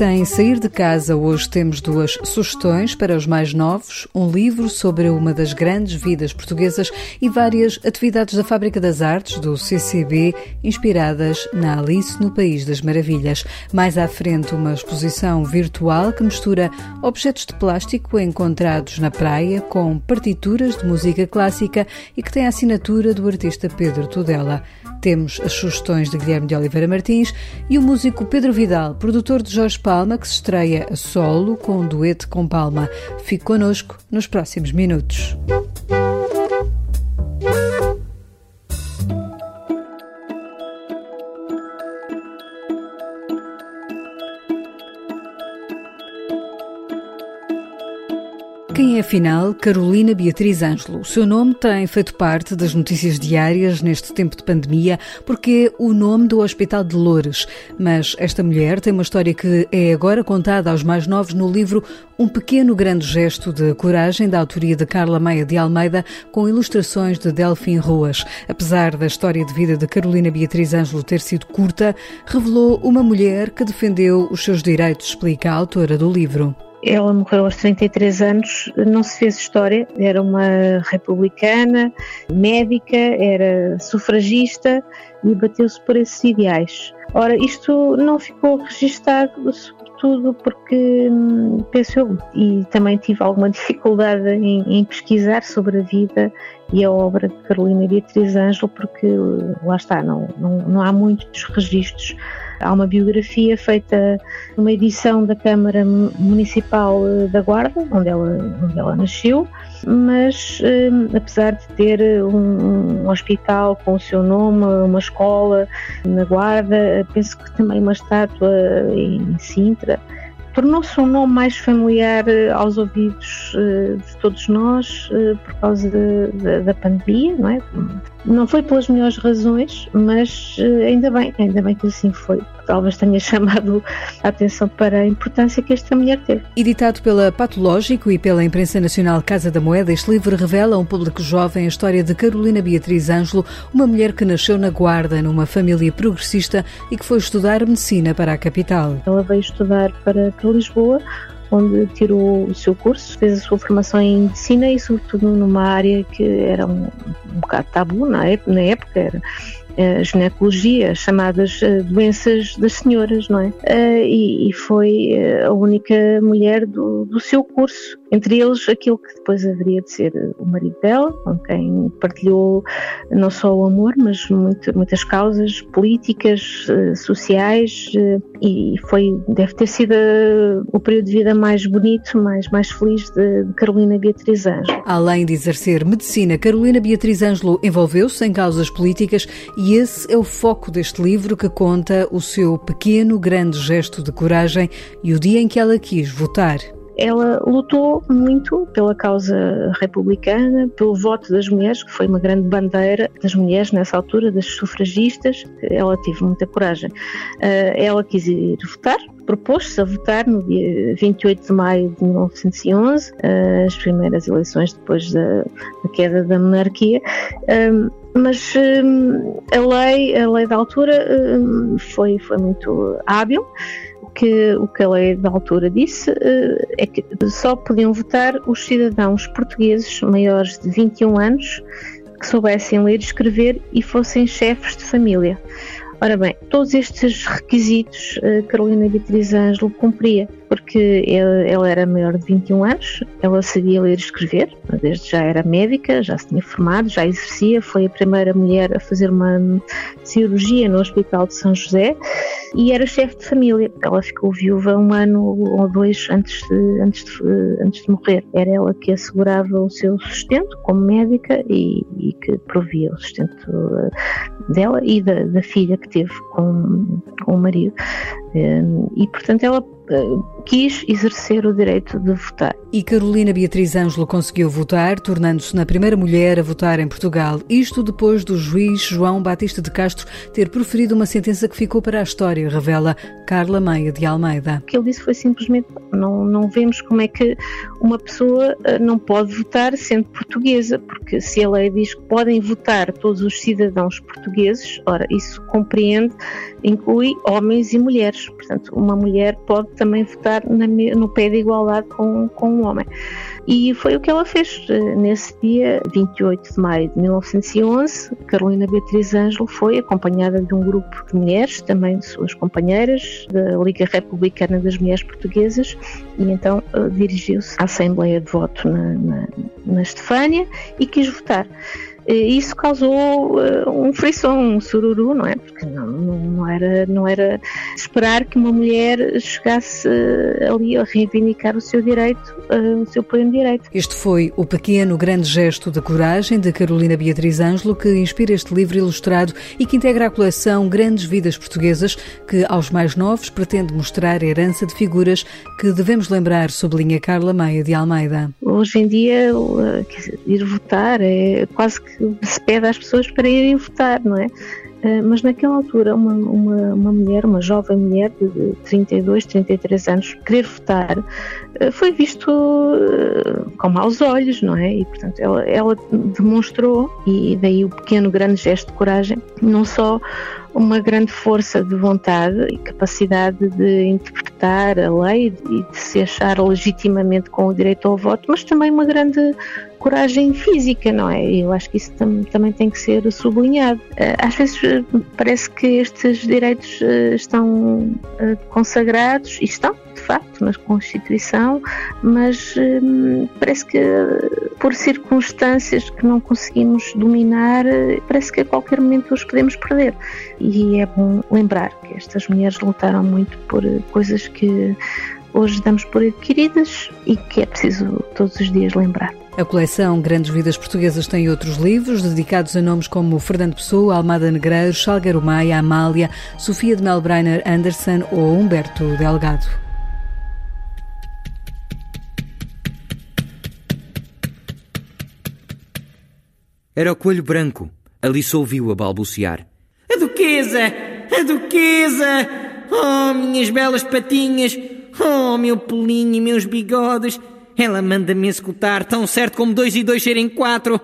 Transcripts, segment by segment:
sem sair de casa, hoje temos duas sugestões para os mais novos: um livro sobre uma das grandes vidas portuguesas e várias atividades da Fábrica das Artes do CCB, inspiradas na Alice no País das Maravilhas. Mais à frente, uma exposição virtual que mistura objetos de plástico encontrados na praia com partituras de música clássica e que tem a assinatura do artista Pedro Tudela. Temos as sugestões de Guilherme de Oliveira Martins e o músico Pedro Vidal, produtor de Jorge Palma, que se estreia a solo com um dueto com Palma. Fique connosco nos próximos minutos. Afinal Carolina Beatriz Ângelo? O seu nome tem feito parte das notícias diárias neste tempo de pandemia porque é o nome do Hospital de Loures. Mas esta mulher tem uma história que é agora contada aos mais novos no livro Um Pequeno Grande Gesto de Coragem, da autoria de Carla Meia de Almeida, com ilustrações de Delfim Ruas. Apesar da história de vida de Carolina Beatriz Ângelo ter sido curta, revelou uma mulher que defendeu os seus direitos, explica a autora do livro. Ela morreu aos 33 anos, não se fez história, era uma republicana, médica, era sufragista e bateu-se por esses ideais. Ora, isto não ficou registado, sobretudo porque, hum, penso eu, e também tive alguma dificuldade em, em pesquisar sobre a vida e a obra de Carolina Beatriz Ângelo, porque lá está, não, não, não há muitos registros Há uma biografia feita numa edição da Câmara Municipal eh, da Guarda, onde ela, onde ela nasceu, mas eh, apesar de ter um, um, hospital com o seu nome, uma escola na Guarda, penso que também uma estátua em Sintra, tornou-se um nome mais familiar eh, aos ouvidos de todos nós por causa da pandemia, não é? Não foi pelas melhores razões, mas eh, ainda bem, ainda bem que assim foi. Talvez tenha chamado a atenção para a importância que esta mulher teve. Editado pela Patológico e pela Imprensa Nacional Casa da Moeda, este livro revela a um público jovem a história de Carolina Beatriz Ângelo, uma mulher que nasceu na Guarda, numa família progressista e que foi estudar medicina para a capital. Ela veio estudar para, para Lisboa, onde tirou o seu curso, fez a sua formação em medicina e, sobretudo, numa área que era um, um bocado tabu na época, na época era a ginecologia, chamadas eh, doenças das senhoras, não é? Eh, e, e foi eh, a única mulher do, do seu curso entre eles aquilo que depois haveria de ser o marido dela, com quem partilhou não só o amor, mas muito, muitas causas políticas, eh, sociais, eh, e foi, deve ter sido eh, o período de vida mais bonito, mais, mais feliz de, de Carolina Beatriz Ângelo. Além de exercer medicina, Carolina Beatriz Ângelo envolveu-se em causas políticas e esse é o foco deste livro que conta o seu pequeno, grande gesto de coragem e o dia em que ela quis votar ela lutou muito pela causa republicana, pelo voto das mulheres, que foi uma grande bandeira das mulheres nessa altura, das sufragistas. Ela teve muita coragem. Eh, ela quis ir votar, propôs-se a votar no dia 28 de maio de 1911, eh, as primeiras eleições depois da, da queda da monarquia. Ehm, mas a lei, a lei da altura foi, foi muito hábil que o que a lei da altura disse eh, é que só podiam votar os cidadãos portugueses maiores de 21 anos que soubessem ler e escrever e fossem chefes de família. Ora bem, todos estes requisitos eh, Carolina Beatriz Ângelo cumpria porque ela era maior de 21 anos, ela sabia ler e escrever, desde já era médica, já se tinha formado, já exercia, foi a primeira mulher a fazer uma cirurgia no Hospital de São José e era chefe de família. Ela ficou viúva um ano ou dois antes de, antes de, antes de morrer. Era ela que assegurava o seu sustento como médica e, e que provia o sustento eh, dela e da, da filha que teve com, com o marido. Eh, e, portanto, ela quis exercer o direito de votar. E Carolina Beatriz Ângelo conseguiu votar, tornando-se na primeira mulher a votar em Portugal. Isto depois do juiz João Batista de Castro ter proferido uma sentença que ficou para a história, revela Carla Meia de Almeida. O que ele disse foi simplesmente: não, não vemos como é que uma pessoa eh, não pode votar sendo portuguesa, porque se a lei diz que podem votar todos os cidadãos portugueses, ora, isso compreende, inclui homens e mulheres direitos. Portanto, uma mulher pode também votar na, no pé de igualdade com, com um homem. E foi o que ela fez eh, nesse dia, 28 de maio de 1911. Carolina Beatriz Ângelo foi acompanhada de um grupo de mulheres, também de suas companheiras, da Liga Republicana das Mulheres Portuguesas, e então eh, dirigiu-se à Assembleia de Voto na, na, na Estefânia e quis votar isso causou uh, um frisson, um sururu, não é? Porque não, não, era, não era esperar que uma mulher chegasse uh, ali a reivindicar o seu direito, uh, o seu pleno direito. Este foi o pequeno grande gesto de coragem de Carolina Beatriz Ângelo que inspira este livro ilustrado e que integra a coleção Grandes Vidas Portuguesas, que aos mais novos pretende mostrar a herança de figuras que devemos lembrar, sublinha Carla Maia de Almeida. Hoje em dia, dizer, ir votar é quase que se pede às pessoas para irem votar, não é? Uh, mas naquela altura, uma, uma, uma, mulher, uma jovem mulher de 32, 33 anos, querer votar uh, foi visto uh, com maus olhos, não é? E, portanto, ela, ela demonstrou, e daí o pequeno, grande gesto de coragem, não só uma grande força de vontade e capacidade de interpretar a lei e de se achar legitimamente com o direito ao voto, mas também uma grande coragem física, não é? Eu acho que isso tam também tem que ser sublinhado. Eh, às vezes eh, parece que estes direitos eh, estão consagrados, e estão, de facto, na Constituição, mas parece que por circunstâncias que não conseguimos dominar, parece que a qualquer momento os podemos perder. E é bom lembrar que estas mulheres lutaram muito por coisas que hoje damos por adquiridas e que é preciso todos os dias lembrar. A coleção Grandes Vidas Portuguesas tem outros livros dedicados a nomes como Fernando Pessoa, Almada Negreiros, Salgueiro Maia, Amália, Sofia de Melbreiner Anderson ou Humberto Delgado. Era o coelho branco. Alice ouviu-a balbuciar. A duquesa! A duquesa! Oh, minhas belas patinhas! Oh, meu pelinho e meus bigodes! Ela manda-me escutar tão certo como dois e dois serem quatro.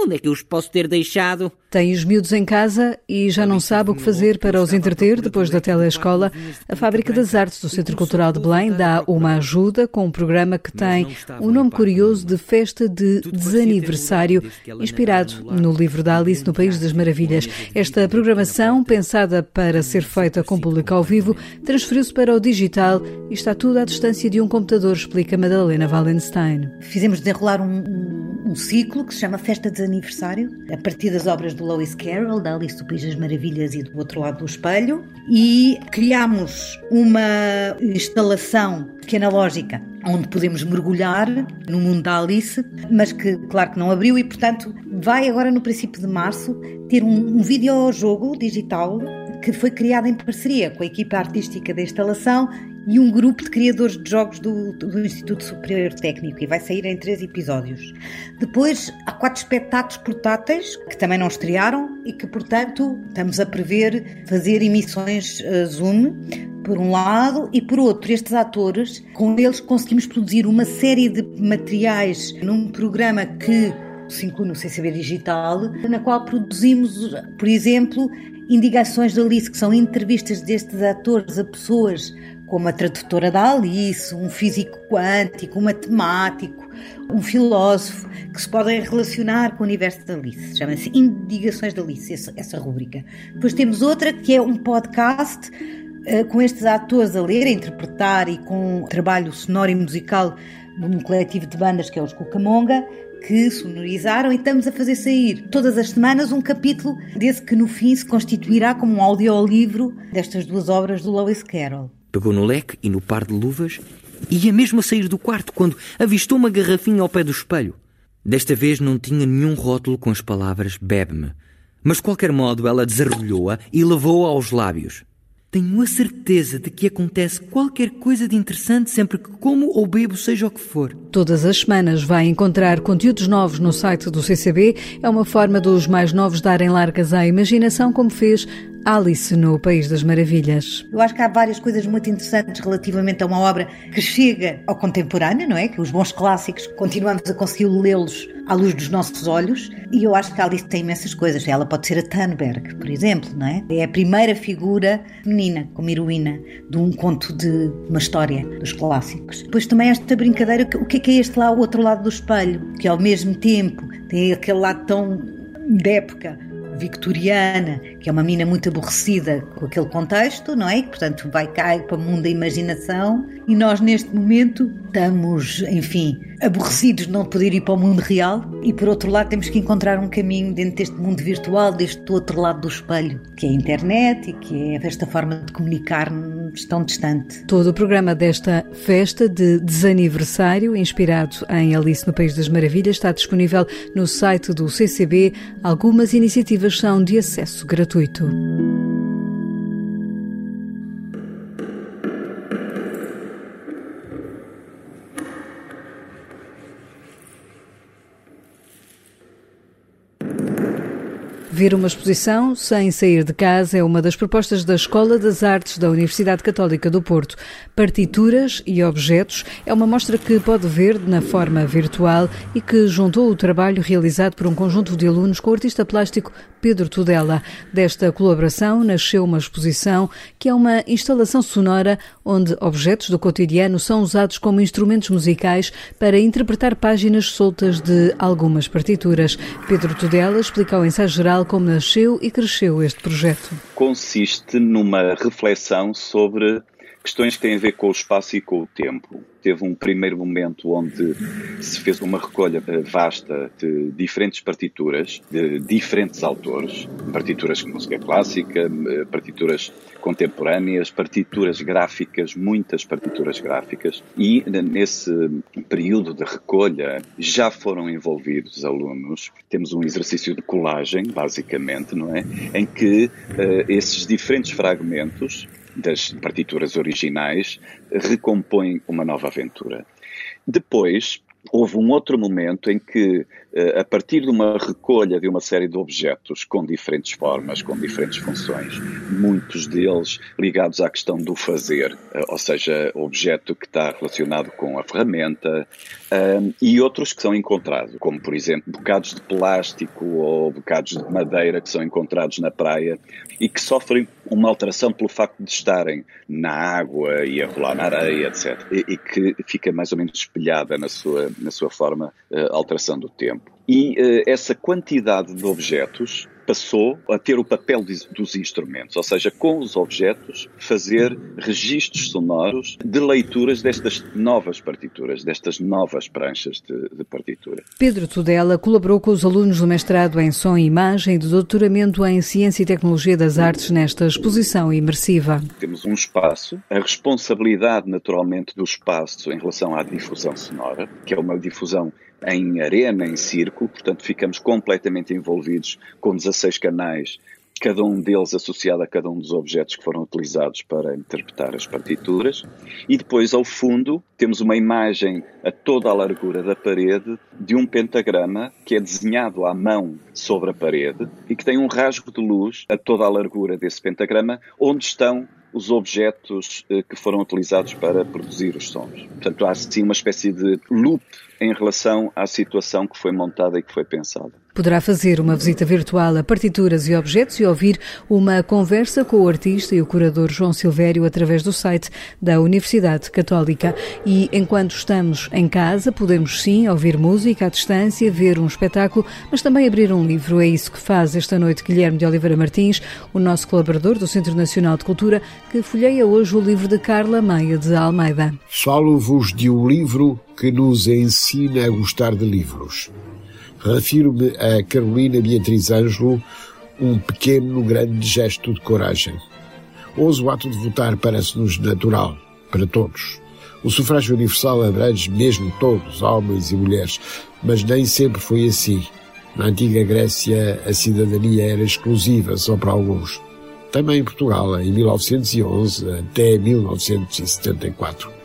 Onde é que eu os posso ter deixado? Tem os miúdos em casa e já não sabe o que fazer para os entreter depois da telescola. A Fábrica das Artes do Centro Cultural de Belém dá uma ajuda com um programa que tem um nome curioso de Festa de Desaniversário, inspirado no livro da Alice no País das Maravilhas. Esta programação, pensada para ser feita com público ao vivo, transferiu-se para o digital e está tudo à distância de um computador, explica Madalena Wallenstein. Fizemos desenrolar um, um, ciclo que se chama Festa de Desaniversário, a partir das obras do Lewis Carroll, da Alice do País das Maravilhas e do Outro Lado do Espelho, e criámos uma instalação lógica onde podemos mergulhar no mundo da Alice, mas que, claro que não abriu e, portanto, vai agora no princípio de março ter um, um videojogo digital que foi criado em parceria com a equipa artística da instalação e um grupo de criadores de jogos do, do, Instituto Superior Técnico e vai sair em três episódios. Depois há quatro espetáculos portáteis que também não estrearam e que, portanto, estamos a prever fazer emissões uh, Zoom por um lado, e por outro, estes atores, com eles conseguimos produzir uma série de materiais num programa que se inclui no CCB Digital, na qual produzimos, por exemplo, indicações da Alice, que são entrevistas destes atores a pessoas como a tradutora da Alice, um físico quântico, um matemático, um filósofo, que se podem relacionar com o universo da Alice. Chama-se Indicações da Alice, essa, essa rubrica. Depois temos outra que é um podcast uh, com estes atores a ler, a interpretar e com trabalho sonoro e musical num coletivo de bandas que é os Cucamonga, que sonorizaram e estamos a fazer sair todas as semanas um capítulo desse que no fim se constituirá como um audiolivro destas duas obras do Lewis Carroll. Pegou no leque e no par de luvas e ia mesmo a sair do quarto quando avistou uma garrafinha ao pé do espelho. Desta vez não tinha nenhum rótulo com as palavras bebe-me, mas de qualquer modo ela desarrolhou-a e levou-a aos lábios. Tenho a certeza de que acontece qualquer coisa de interessante sempre que como ou bebo, seja o que for. Todas as semanas vai encontrar conteúdos novos no site do CCB. É uma forma dos mais novos darem largas à imaginação, como fez Alice no País das Maravilhas. Eu acho que há várias coisas muito interessantes relativamente a uma obra que chega ao contemporâneo, não é? Que os bons clássicos continuamos a conseguir lê-los à luz dos nossos olhos e eu acho que a Alice tem imensas coisas. Ela pode ser a Thunberg, por exemplo, não é? É a primeira figura feminina como heroína de um conto de uma história dos clássicos. Depois também esta brincadeira, o que é que é este lá, o outro lado do espelho, que ao mesmo tempo tem aquele lado tão de época victoriana, que é uma mina muito aborrecida com aquele contexto, não é? Portanto, vai cair para o mundo da imaginação. E nós, neste momento, estamos, enfim, aborrecidos de não poder ir para o mundo real. E, por outro lado, temos que encontrar um caminho dentro deste mundo virtual, deste outro lado do espelho, que é a internet e que é esta forma de comunicar-nos tão distante. Todo o programa desta festa de desaniversário, inspirado em Alice no País das Maravilhas, está disponível no site do CCB. Algumas iniciativas são de acesso gratuito. Ver uma exposição sem sair de casa é uma das propostas da Escola das Artes da Universidade Católica do Porto. Partituras e objetos é uma mostra que pode ver na forma virtual e que juntou o trabalho realizado por um conjunto de alunos com o artista plástico Pedro Tudela. Desta colaboração nasceu uma exposição que é uma instalação sonora onde objetos do cotidiano são usados como instrumentos musicais para interpretar páginas soltas de algumas partituras. Pedro Tudela explica ao ensaio geral como nasceu e cresceu este projeto. Consiste numa reflexão sobre questões que têm a ver com o espaço e com o tempo. Teve um primeiro momento onde se fez uma recolha eh, vasta de diferentes partituras, de diferentes autores, partituras de música clássica, eh, partituras contemporâneas, partituras gráficas, muitas partituras gráficas, e nesse período de recolha já foram envolvidos alunos. Temos um exercício de colagem, basicamente, não é? Em que uh, esses diferentes fragmentos das partituras originais recompõem uma nova aventura. Depois, houve um outro momento em que, eh, a partir de uma recolha de uma série de objetos com diferentes formas, com diferentes funções, muitos deles ligados à questão do fazer, eh, ou seja, objeto que está relacionado com a ferramenta, um, e outros que são encontrados, como por exemplo bocados de plástico ou bocados de madeira que são encontrados na praia e que sofrem uma alteração pelo facto de estarem na água e a rolar na areia, etc. E, e que fica mais ou menos espelhada na sua, na sua forma uh, alteração do tempo. E uh, essa quantidade de objetos passou a ter o papel dos instrumentos, ou seja, com os objetos, fazer registros sonoros de leituras destas novas partituras, destas novas pranchas de, de partitura. Pedro Tudela colaborou com os alunos do mestrado em Som e Imagem e do doutoramento em Ciência e Tecnologia das Artes nesta exposição imersiva. Temos um espaço, a responsabilidade naturalmente do espaço em relação à difusão sonora, que é uma difusão em arena, em círculo, portanto ficamos completamente envolvidos com 16 canais, cada um deles associado a cada um dos objetos que foram utilizados para interpretar as partituras. E depois, ao fundo, temos uma imagem a toda a largura da parede de um pentagrama que é desenhado à mão sobre a parede e que tem um rasgo de luz a toda a largura desse pentagrama, onde estão os objetos eh, que foram utilizados para produzir os sons. Portanto, há sim uma espécie de loop em relação à situação que foi montada e que foi pensada. Poderá fazer uma visita virtual a partituras e objetos e ouvir uma conversa com o artista e o curador João Silvério através do site da Universidade Católica. E enquanto estamos em casa, podemos sim ouvir música à distância, ver um espetáculo, mas também abrir um livro. É isso que faz esta noite Guilherme de Oliveira Martins, o nosso colaborador do Centro Nacional de Cultura, que folheia hoje o livro de Carla Maia de Almeida. Falo-vos de um livro que nos ensina a gostar de livros. Refiro-me a Carolina Beatriz Ângelo, um pequeno, grande gesto de coragem. Hoje o ato de votar parece-nos natural, para todos. O sufrágio universal abrange mesmo todos, homens e mulheres, mas nem sempre foi assim. Na antiga Grécia, a cidadania era exclusiva só para alguns. Também em Portugal, em 1911 até 1974.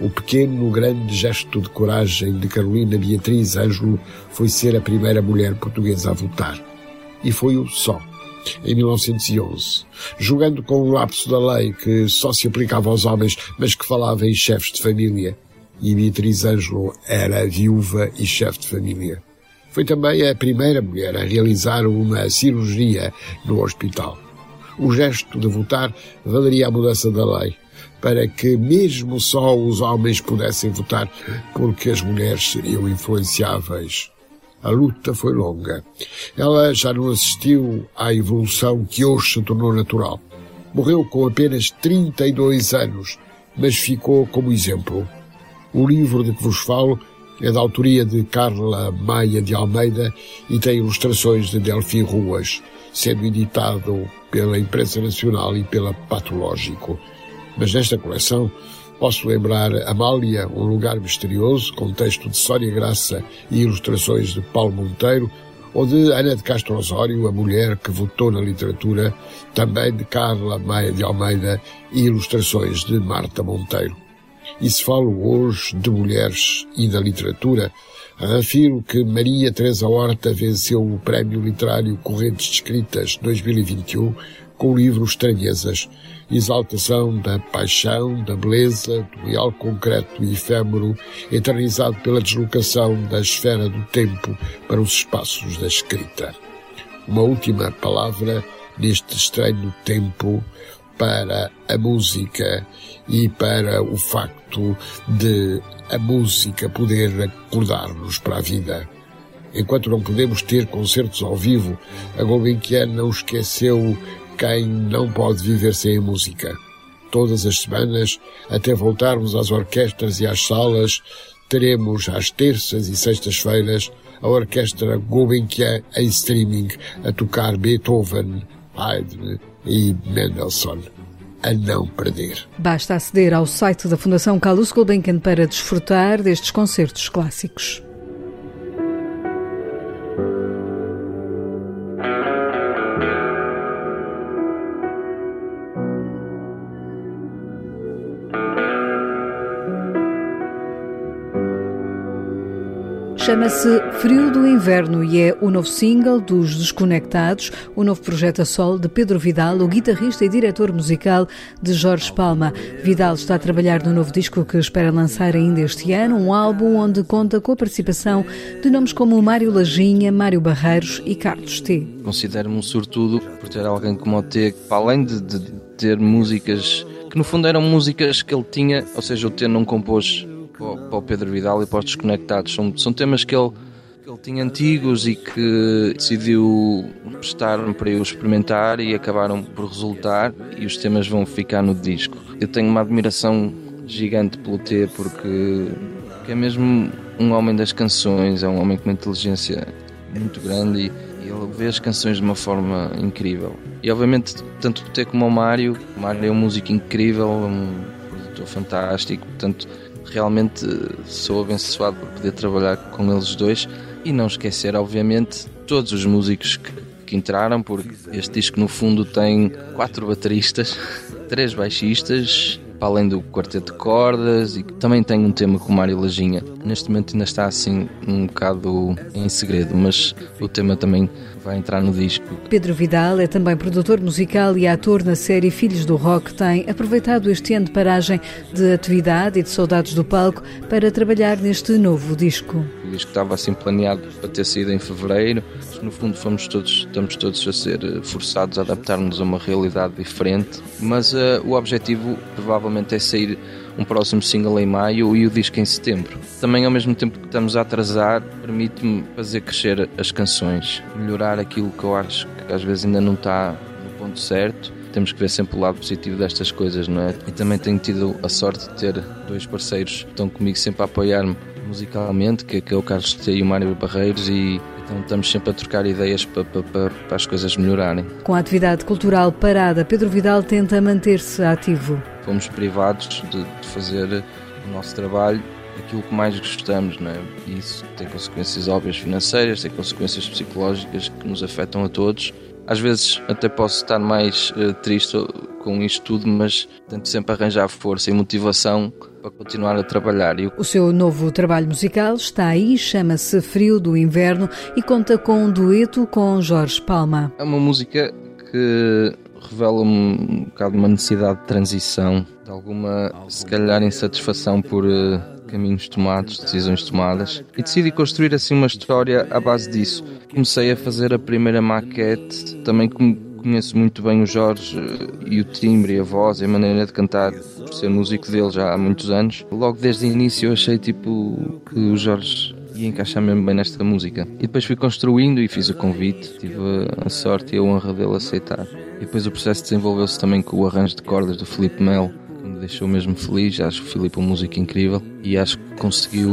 O pequeno, grande gesto de coragem de Carolina Beatriz Ângelo foi ser a primeira mulher portuguesa a votar. E foi o só. em 1911, julgando com o lapso da lei que só se aplicava aos homens, mas que falava em chefes de família. E Beatriz Ângelo era viúva e chefe de família. Foi também a primeira mulher a realizar uma cirurgia no hospital. O gesto de votar valeria a mudança da lei, para que mesmo só os homens pudessem votar, porque as mulheres seriam influenciáveis. A luta foi longa. Ela já não assistiu à evolução que hoje se tornou natural. Morreu com apenas 32 anos, mas ficou como exemplo. O livro de que vos falo é da autoria de Carla Maia de Almeida e tem ilustrações de Delfim Ruas, sendo editado pela Imprensa Nacional e pela Patológico. Mas nesta coleção Posso lembrar Amália, Um Lugar Misterioso, com texto de Sónia Graça e ilustrações de Paulo Monteiro, ou de Ana de Castro Osório, A Mulher que Votou na Literatura, também de Carla Maia de Almeida e ilustrações de Marta Monteiro. E se falo hoje de mulheres e da literatura, refiro que Maria Teresa Horta venceu o Prémio Literário Correntes de Escritas 2021 com o livro Estranhezas, exaltação da paixão, da beleza, do real concreto e efêmero, eternizado pela deslocação da esfera do tempo para os espaços da escrita. Uma última palavra neste estranho tempo para a música e para o facto de a música poder acordar-nos para a vida. Enquanto não podemos ter concertos ao vivo, a Gulbenkian não esqueceu quem não pode viver sem a música. Todas as semanas, até voltarmos às orquestras e às salas, teremos às terças e sextas-feiras a Orquestra Gulbenkian em streaming a tocar Beethoven, Haydn e Mendelssohn. A não perder. Basta aceder ao site da Fundação Carlos Gulbenkian para desfrutar destes concertos clássicos. Chama-se Frio do Inverno e é o novo single dos Desconectados, o novo projeto a solo de Pedro Vidal, o guitarrista e diretor musical de Jorge Palma. Vidal está a trabalhar no novo disco que espera lançar ainda este ano, um álbum onde conta com a participação de nomes como Mário Lajinha, Mário Barreiros e Carlos T. Considero-me um sortudo por ter alguém como o T, para além de, de ter músicas que no fundo eram músicas que ele tinha, ou seja, o T não compôs para o Pedro Vidal e para os Desconectados. São, são temas que ele, que ele tinha antigos e que decidiu prestar-me para eu experimentar e acabaram por resultar e os temas vão ficar no disco. Eu tenho uma admiração gigante pelo T porque é mesmo um homem das canções, é um homem com uma inteligência muito grande e, e ele vê as canções de uma forma incrível. E obviamente, tanto o T como o Mário, o Mário é um músico incrível, é um produtor fantástico, portanto realmente sou abençoado por poder trabalhar com eles dois e não esquecer, obviamente, todos os músicos que, que entraram, porque este disco no fundo tem quatro bateristas, três baixistas para além do quarteto de cordas e também tem um tema com o Mário Lajinha. Neste momento ainda está assim um bocado em segredo, mas o tema também vai entrar no disco. Pedro Vidal é também produtor musical e ator na série Filhos do Rock. Tem aproveitado este ano de paragem de atividade e de saudades do palco para trabalhar neste novo disco. O disco estava assim planeado para ter saído em fevereiro, no fundo fomos todos, estamos todos a ser eh, forçados a adaptar-nos a uma realidade diferente, mas uh, o objetivo provavelmente é sair um próximo single em maio e o disco em setembro. Também ao mesmo tempo que estamos a atrasar, permite-me fazer crescer as canções, melhorar aquilo que eu acho que às vezes ainda não está no ponto certo. Temos que ver sempre o lado positivo destas coisas, não é? E também tenho tido a sorte de ter dois parceiros que estão comigo sempre a apoiar-me musicalmente, que, que é o Carlos T e o Mário Barreiros, e então estamos sempre a trocar ideias para, para, para, as coisas melhorarem. Com a atividade cultural parada, Pedro Vidal tenta manter-se ativo. Fomos privados de, de, fazer o nosso trabalho aquilo que mais gostamos, não é? E isso tem consequências óbvias financeiras, tem consequências psicológicas que nos afetam a todos. Às vezes até posso estar mais uh, triste com isto tudo, mas tento sempre arranjar força e motivação para continuar a trabalhar. O seu novo trabalho musical está aí, chama-se Frio do Inverno e conta com um dueto com Jorge Palma. É uma música que revela um bocado uma necessidade de transição, de alguma, se calhar, insatisfação por uh, caminhos tomados, decisões tomadas, e decidi construir assim uma história à base disso. Comecei a fazer a primeira maquete, também conheço muito bem o Jorge uh, e o timbre, a voz e a maneira de cantar, por ser músico dele já há muitos anos. Logo desde o início eu achei tipo que o Jorge ia encaixar mesmo bem nesta música. E depois fui construindo e fiz o convite, tive a sorte e a honra dele aceitar. E depois o processo desenvolveu-se também com o arranjo de cordas do Felipe Mel, que me deixou mesmo feliz. Acho o Felipe um músico incrível e acho que conseguiu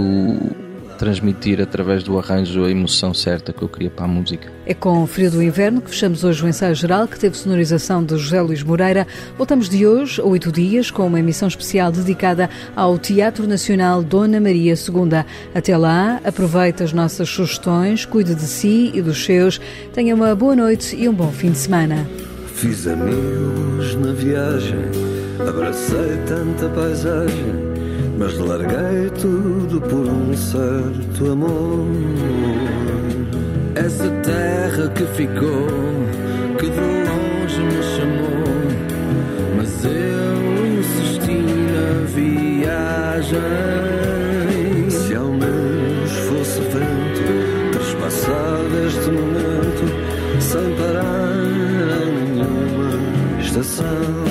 transmitir através do arranjo a emoção certa que eu queria para a música. É com o Frio do Inverno que fechamos hoje o ensaio geral, que teve sonorização de José Luís Moreira. Voltamos de hoje a oito dias com uma emissão especial dedicada ao Teatro Nacional Dona Maria II. Até lá, aproveite as nossas sugestões, cuide de si e dos seus. Tenha uma boa noite e um bom fim de semana. Fiz amigos na viagem, abracei tanta paisagem mas larguei tudo por um certo amor. Essa terra que ficou, que de longe me chamou, mas eu insisti na viagem. soon.